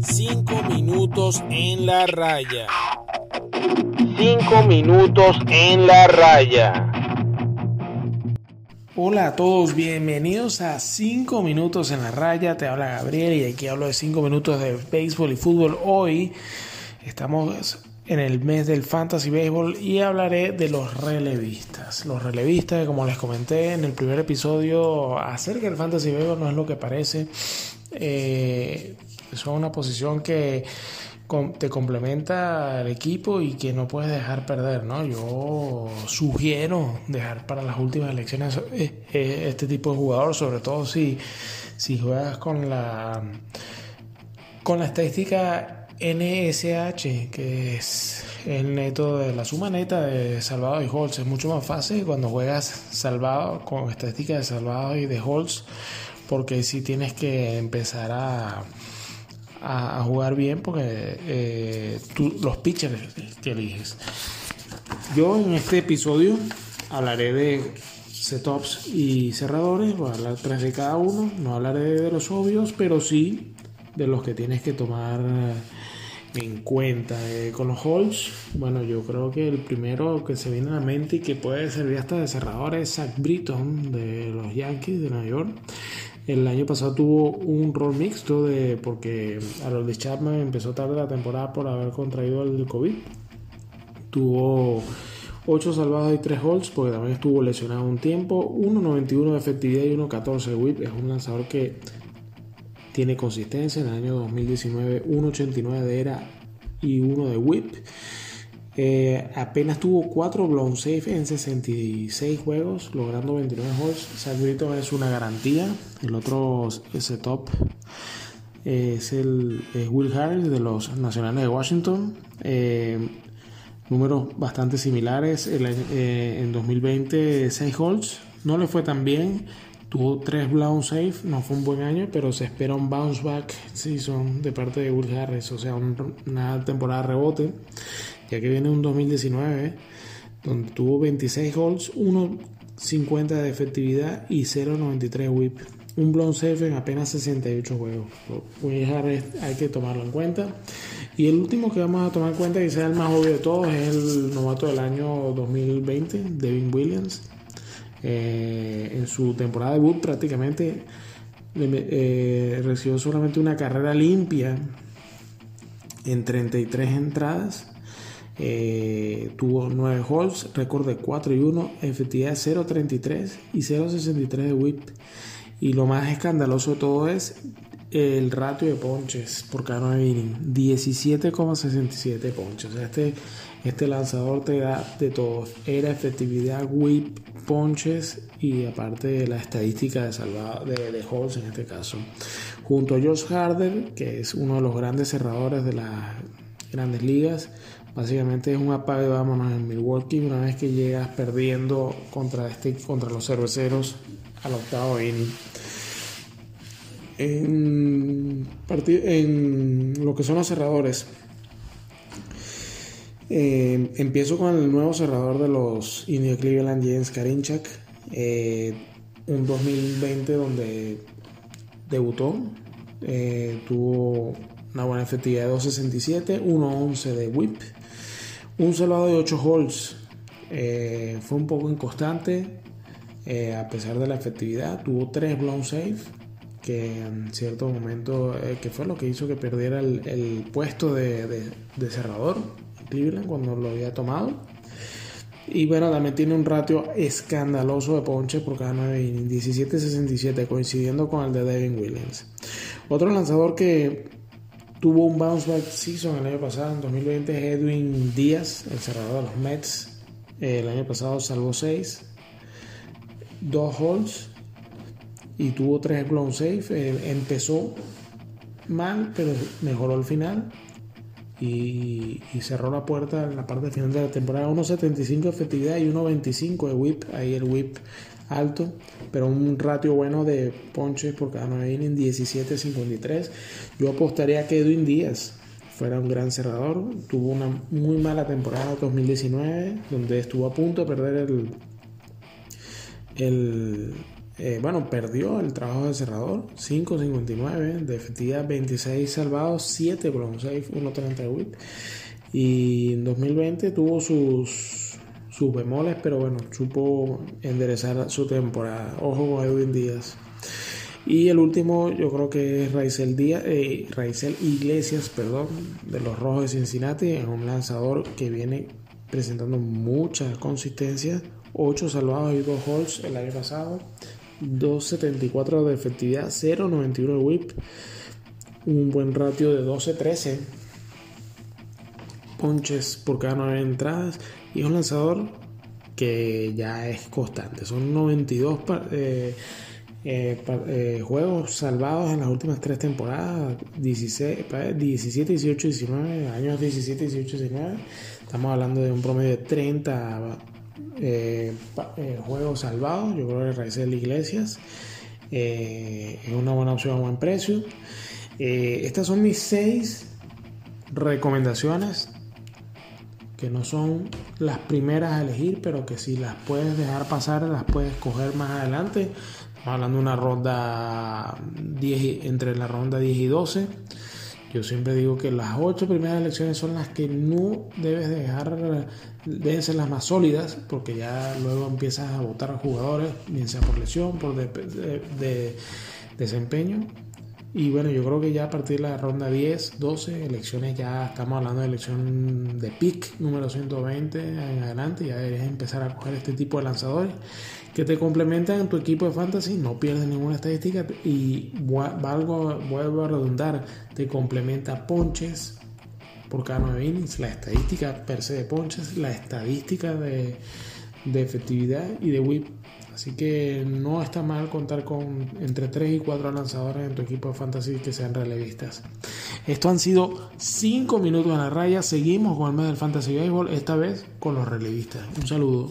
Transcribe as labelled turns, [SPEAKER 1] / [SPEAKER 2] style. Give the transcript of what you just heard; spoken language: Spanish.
[SPEAKER 1] Cinco minutos en la raya. Cinco minutos en la raya.
[SPEAKER 2] Hola a todos, bienvenidos a 5 minutos en la raya. Te habla Gabriel y aquí hablo de 5 minutos de béisbol y fútbol. Hoy estamos en el mes del fantasy béisbol y hablaré de los relevistas. Los relevistas, como les comenté en el primer episodio, acerca del fantasy béisbol no es lo que parece. Eh, son una posición que te complementa al equipo y que no puedes dejar perder, ¿no? Yo sugiero dejar para las últimas elecciones eh, eh, este tipo de jugador, sobre todo si, si juegas con la con la estadística NSH, que es el neto de la suma neta de salvado y holds. Es mucho más fácil cuando juegas salvado con estadística de salvado y de holds, porque si tienes que empezar a jugar bien porque eh, los pitchers que eliges. Yo en este episodio hablaré de setups y cerradores, voy a hablar tres de cada uno, no hablaré de los obvios, pero sí de los que tienes que tomar en cuenta. Eh, con los holds, bueno, yo creo que el primero que se viene a la mente y que puede servir hasta de cerrador es Zach Britton de los Yankees de Nueva York. El año pasado tuvo un rol mixto de porque de Chapman empezó tarde la temporada por haber contraído el COVID. Tuvo 8 salvados y 3 holds porque también estuvo lesionado un tiempo. 1.91 de efectividad y 1.14 de whip. Es un lanzador que tiene consistencia. En el año 2019 1.89 de era y 1 de whip. Eh, apenas tuvo 4 blown safe en 66 juegos, logrando 29 holds. Zach es una garantía. El otro setup es el Will Harris de los Nacionales de Washington. Eh, números bastante similares. Eh, en 2020, 6 holds. No le fue tan bien. Tuvo 3 blown safe. No fue un buen año, pero se espera un bounce back season de parte de Will Harris. O sea, una temporada rebote ya que viene un 2019 donde tuvo 26 goals, 1.50 de efectividad y 0.93 whip. Un blown safe en apenas 68 juegos. hay que tomarlo en cuenta. Y el último que vamos a tomar en cuenta, sea el más obvio de todos, es el novato del año 2020, Devin Williams. Eh, en su temporada de debut prácticamente eh, recibió solamente una carrera limpia en 33 entradas eh, tuvo 9 holes, récord de 4 y 1, efectividad 0.33 y 0.63 de whip. Y lo más escandaloso de todo es el ratio de ponches por cada 9 innings, 17,67 ponches. Este, este lanzador te da de todo. Era efectividad, whip, ponches y aparte la estadística de salvado de, de holes en este caso. Junto a Josh Harder, que es uno de los grandes cerradores de las grandes ligas, Básicamente es un apague vámonos en Milwaukee una vez que llegas perdiendo contra, este, contra los cerveceros al octavo inning. En lo que son los cerradores, eh, empiezo con el nuevo cerrador de los Indios Cleveland, James Karinchak. Eh, un 2020 donde debutó, eh, tuvo una buena efectividad de 2.67, 1.11 de whip, un salvado de 8 holes. Eh, fue un poco inconstante a pesar de la efectividad. Tuvo 3 blown safe que en cierto momento, que fue lo que hizo que perdiera el, puesto de, cerrador Cleveland cuando lo había tomado. Y bueno, también tiene un ratio escandaloso de ponches por cada 9 17-67, coincidiendo con el de Devin Williams. Otro lanzador que Tuvo un bounce back season el año pasado, en 2020, Edwin Díaz, el cerrador de los Mets. El año pasado salvó 6, 2 holes y tuvo 3 blown safe. Eh, empezó mal, pero mejoró al final y, cerró la puerta en la parte final de la temporada. 1.75 de efectividad y 1.25 de whip. Ahí el whip alto, pero un ratio bueno de ponches por cada 9 innings, 17.53. Yo apostaría que Edwin Díaz fuera un gran cerrador. Tuvo una muy mala temporada 2019, donde estuvo a punto de perder el, eh, bueno, perdió el trabajo de cerrador, 5.59, de efectividad 26 salvados, 7 con 6, 1.30 whip. Y en 2020 tuvo sus, sus bemoles, pero bueno, supo enderezar su temporada. Ojo con Edwin Díaz. Y el último, yo creo que es Raizel, Díaz, eh, Raizel Iglesias, perdón, de los Rojos de Cincinnati, es un lanzador que viene presentando mucha consistencia. 8 salvados y 2 holds el año pasado. 2.74 de efectividad, 0.91 de whip, un buen ratio de 12-13 ponches por cada 9 entradas y es un lanzador que ya es constante. Son 92 eh, eh, eh, juegos salvados en las últimas tres temporadas, 16, 17, 18, 19, años 17, 18, 19. Estamos hablando de un promedio de 30 eh, eh, juegos salvados. Yo creo que Raizel Iglesias eh, es una buena opción a buen precio. estas son mis seis recomendaciones que no son las primeras a elegir, pero que si las puedes dejar pasar, las puedes coger más adelante. Estamos hablando de una ronda 10, entre la ronda 10 y 12. Yo siempre digo que las ocho primeras elecciones son las que no debes dejar, deben ser las más sólidas, porque ya luego empiezas a votar a jugadores, bien sea por lesión, por de, desempeño. Y bueno, yo creo que ya a partir de la ronda 10, 12 elecciones, ya estamos hablando de elección de pick número 120 en adelante, ya deberías empezar a coger este tipo de lanzadores que te complementan en tu equipo de fantasy, no pierdes ninguna estadística y valgo, vuelvo a redundar, te complementa ponches por cada 9 innings, la estadística per se de ponches, la estadística de, de efectividad y de whip. Así que no está mal contar con entre 3 y 4 lanzadores en tu equipo de fantasy que sean relevistas. Esto han sido 5 minutos en la raya. Seguimos con el mes del fantasy baseball, esta vez con los relevistas. Un saludo.